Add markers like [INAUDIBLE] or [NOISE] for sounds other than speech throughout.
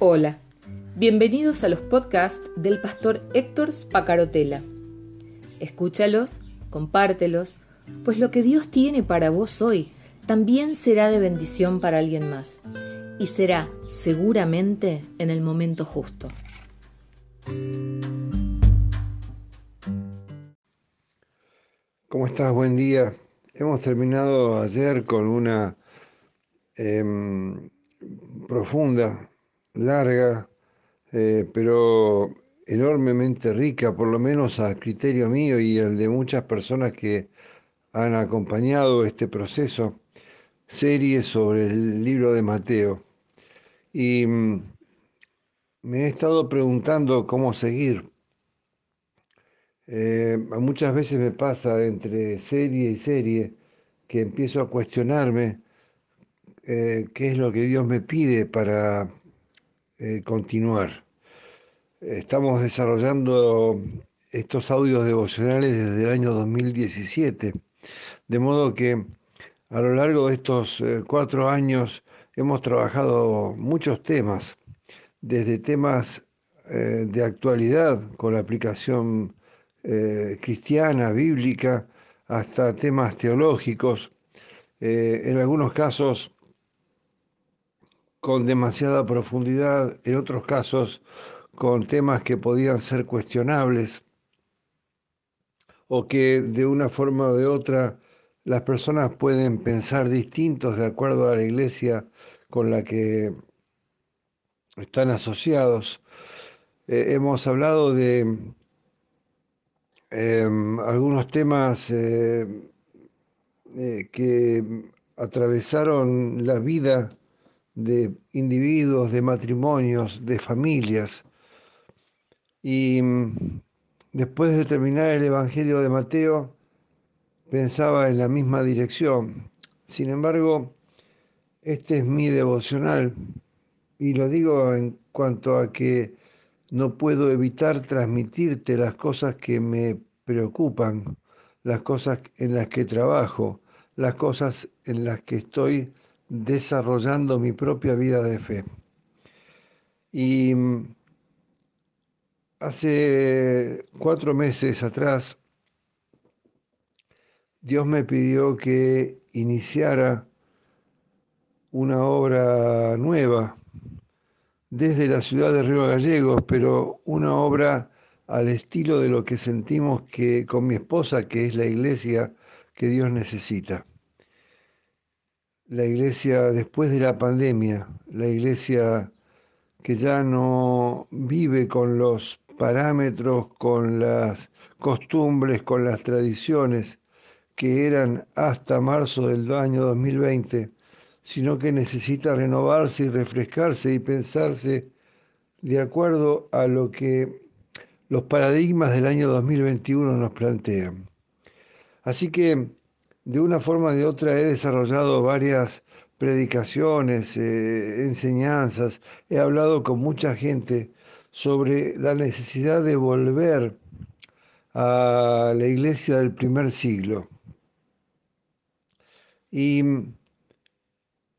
Hola, bienvenidos a los podcasts del pastor Héctor Spacarotela. Escúchalos, compártelos, pues lo que Dios tiene para vos hoy también será de bendición para alguien más y será seguramente en el momento justo. ¿Cómo estás? Buen día. Hemos terminado ayer con una em, profunda, larga, eh, pero enormemente rica, por lo menos a criterio mío y el de muchas personas que han acompañado este proceso, serie sobre el libro de Mateo. Y mm, me he estado preguntando cómo seguir. Eh, muchas veces me pasa entre serie y serie que empiezo a cuestionarme eh, qué es lo que Dios me pide para eh, continuar. Estamos desarrollando estos audios devocionales desde el año 2017, de modo que a lo largo de estos cuatro años hemos trabajado muchos temas, desde temas eh, de actualidad con la aplicación eh, cristiana, bíblica, hasta temas teológicos, eh, en algunos casos con demasiada profundidad, en otros casos con temas que podían ser cuestionables o que de una forma o de otra las personas pueden pensar distintos de acuerdo a la iglesia con la que están asociados. Eh, hemos hablado de em, algunos temas eh, eh, que atravesaron la vida de individuos, de matrimonios, de familias. Y mm, después de terminar el Evangelio de Mateo, pensaba en la misma dirección. Sin embargo, este es mi devocional y lo digo en cuanto a que no puedo evitar transmitirte las cosas que me preocupan, las cosas en las que trabajo, las cosas en las que estoy desarrollando mi propia vida de fe. Y mm, hace cuatro meses atrás Dios me pidió que iniciara una obra nueva desde la ciudad de Río Gallegos, pero una obra al estilo de lo que sentimos que con mi esposa, que es la iglesia que Dios necesita. La iglesia después de la pandemia, la iglesia que ya no vive con los parámetros, con las costumbres, con las tradiciones, que eran hasta marzo del año 2020, sino que necesita renovarse y refrescarse y pensarse de acuerdo a lo que los paradigmas del año 2021 nos plantean. Así que de una forma o de otra he desarrollado varias predicaciones, eh, enseñanzas, he hablado con mucha gente sobre la necesidad de volver a la iglesia del primer siglo. Y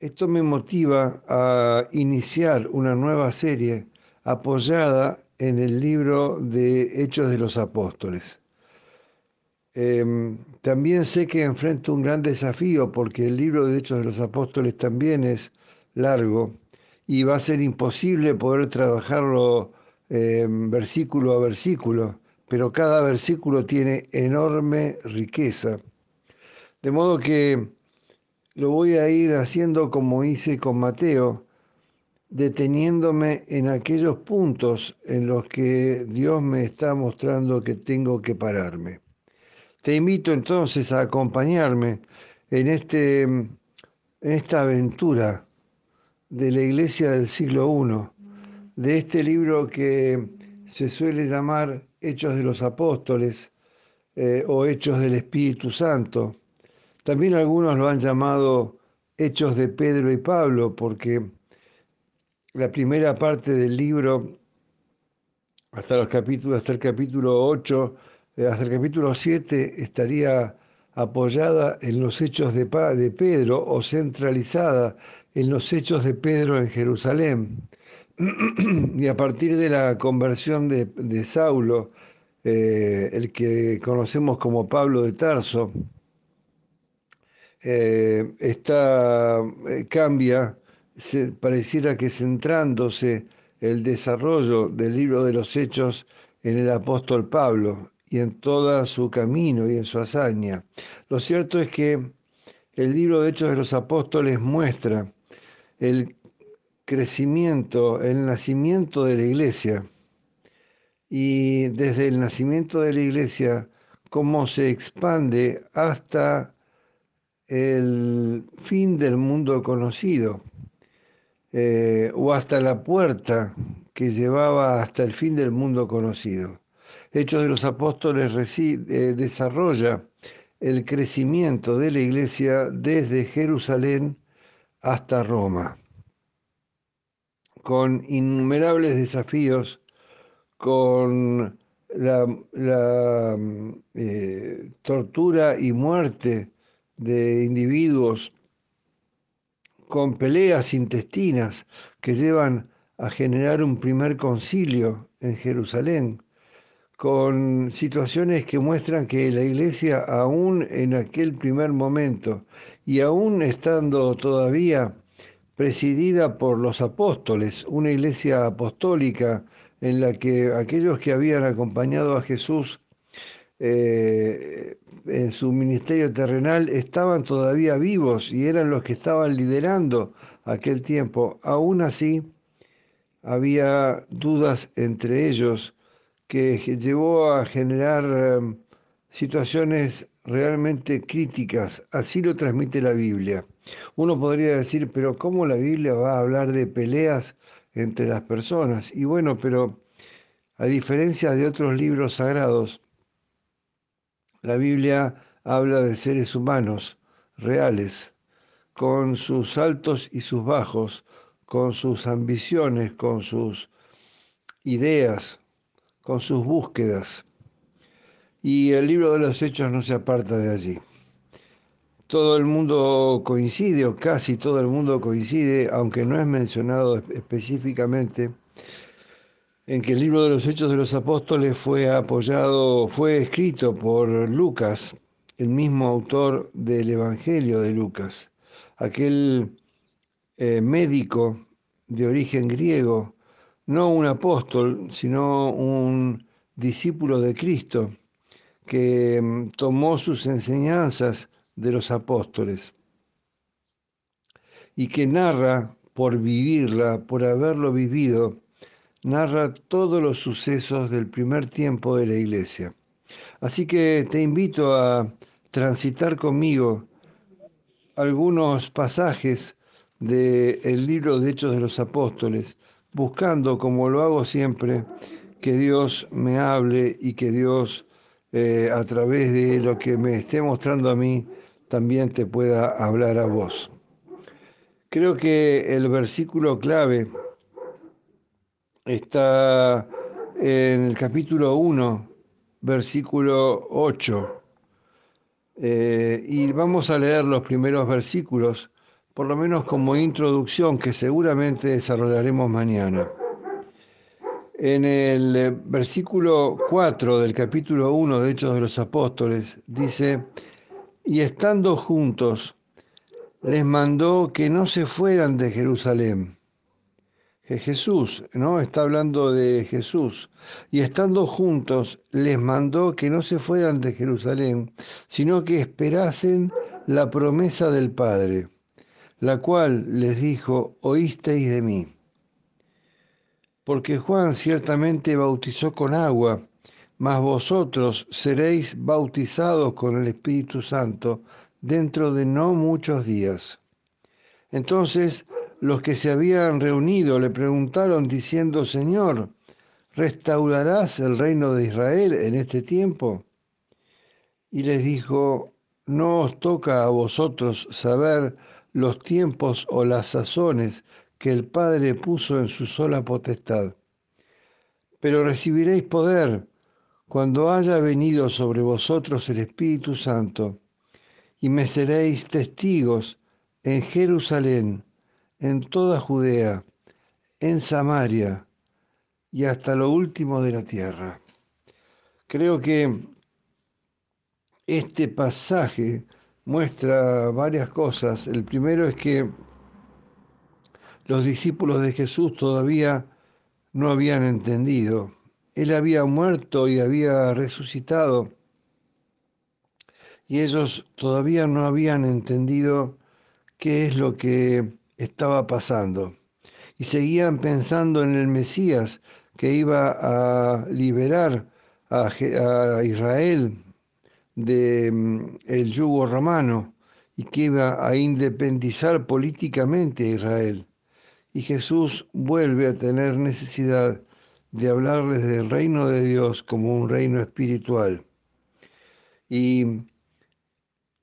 esto me motiva a iniciar una nueva serie apoyada en el libro de Hechos de los Apóstoles. Em, también sé que enfrento un gran desafío porque el libro de Hechos de los Apóstoles también es largo y va a ser imposible poder trabajarlo em, versículo a versículo, pero cada versículo tiene enorme riqueza. De modo que lo voy a ir haciendo como hice con Mateo, deteniéndome en aquellos puntos en los que Dios me está mostrando que tengo que pararme. Te invito entonces a acompañarme en, este, en esta aventura de la iglesia del siglo I, de este libro que se suele llamar Hechos de los Apóstoles eh, o Hechos del Espíritu Santo. También algunos lo han llamado Hechos de Pedro y Pablo, porque la primera parte del libro, hasta, los capítulos, hasta el capítulo 8, eh, hasta el capítulo 7, estaría apoyada en los hechos de, de Pedro o centralizada en los hechos de Pedro en Jerusalén. [CLEARS THROAT] y a partir de la conversión de, Saulo, eh, el que conocemos como Pablo de Tarso, eh, eh, cambia, pareciera que centrándose el desarrollo del libro de los Hechos en el apóstol Pablo y en todo su camino y en su hazaña. Lo cierto es que el libro de Hechos de los Apóstoles muestra el crecimiento, el nacimiento de la iglesia y desde el nacimiento de la iglesia cómo se expande hasta el fin del mundo conocido eh, o hasta la puerta que llevaba hasta el fin del mundo conocido. Hechos de los Apóstoles eh, desarrolla el crecimiento de la iglesia desde Jerusalén hasta Roma, con innumerables desafíos, con la, eh, tortura y muerte de individuos, con peleas intestinas que llevan a generar un primer concilio en Jerusalén, con situaciones que muestran que la iglesia aún en aquel primer momento y aún estando todavía presidida por los apóstoles, una iglesia apostólica en la que aquellos que habían acompañado a Jesús eh, en su ministerio terrenal estaban todavía vivos y eran los que estaban liderando aquel tiempo. Aún así, había dudas entre ellos que llevó a generar em, situaciones realmente críticas. Así lo transmite la Biblia. Uno podría decir, pero ¿cómo la Biblia va a hablar de peleas entre las personas? Y bueno, pero a diferencia de otros libros sagrados, la Biblia habla de seres humanos reales, con sus altos y sus bajos, con sus ambiciones, con sus ideas, con sus búsquedas. Y el libro de los hechos no se aparta de allí. Todo el mundo coincide, o casi todo el mundo coincide, aunque no es mencionado específicamente, en que el libro de los Hechos de los Apóstoles fue apoyado, fue escrito por Lucas, el mismo autor del Evangelio de Lucas, aquel eh, médico de origen griego, no un apóstol, sino un discípulo de Cristo, que mm, tomó sus enseñanzas de los apóstoles y que narra por vivirla, por haberlo vivido, narra todos los sucesos del primer tiempo de la iglesia. Así que te invito a transitar conmigo algunos pasajes del libro de Hechos de los Apóstoles, buscando, como lo hago siempre, que Dios me hable y que Dios, eh, a través de lo que me esté mostrando a mí, también te pueda hablar a vos. Creo que el versículo clave está en el capítulo 1, versículo 8. Eh, y vamos a leer los primeros versículos por lo menos como introducción que seguramente desarrollaremos mañana. En el eh, versículo 4 del capítulo 1 de Hechos de los Apóstoles dice, y estando juntos, les mandó que no se fueran de Jerusalén. Jesús, ¿no? Está hablando de Jesús. Y estando juntos, les mandó que no se fueran de Jerusalén, sino que esperasen la promesa del Padre la cual les dijo, oísteis de mí. Porque Juan ciertamente bautizó con agua, mas vosotros seréis bautizados con el Espíritu Santo dentro de no muchos días. Entonces los que se habían reunido le preguntaron diciendo, Señor, ¿restaurarás el reino de Israel en este tiempo? Y les dijo, no os toca a vosotros saber los tiempos o las sazones que el Padre puso en su sola potestad. Pero recibiréis poder cuando haya venido sobre vosotros el Espíritu Santo, y me seréis testigos en Jerusalén, en toda Judea, en Samaria y hasta lo último de la tierra. Creo que este pasaje muestra varias cosas. El primero es que los discípulos de Jesús todavía no habían entendido. Él había muerto y había resucitado y ellos todavía no habían entendido qué es lo que estaba pasando. Y seguían pensando en el Mesías que iba a liberar a, Israel del mm, el yugo romano y que iba a independizar políticamente a Israel. Y Jesús vuelve a tener necesidad de hablarles del reino de Dios como un reino espiritual. Y,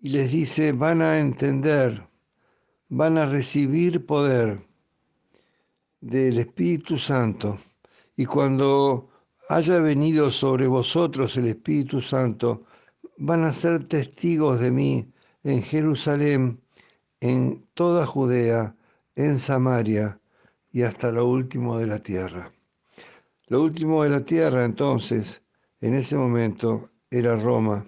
y les dice, van a entender, van a recibir poder del Espíritu Santo. Y cuando haya venido sobre vosotros el Espíritu Santo, van a ser testigos de mí en Jerusalén, en toda Judea, en Samaria y hasta lo último de la tierra. Lo último de la tierra entonces, en ese momento, era Roma.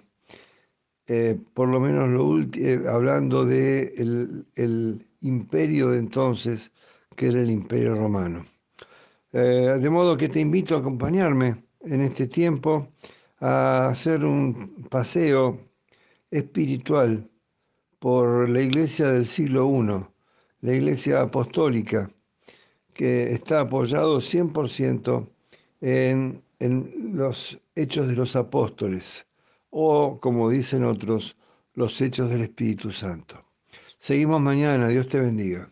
Eh, por lo menos lo eh, hablando de el, imperio de entonces, que era el imperio romano. Eh, de modo que te invito a acompañarme en este tiempo a hacer un paseo espiritual por la iglesia del siglo I, la iglesia apostólica, que está apoyado 100% en, en los hechos de los apóstoles, o como dicen otros, los hechos del Espíritu Santo. Seguimos mañana, Dios te bendiga.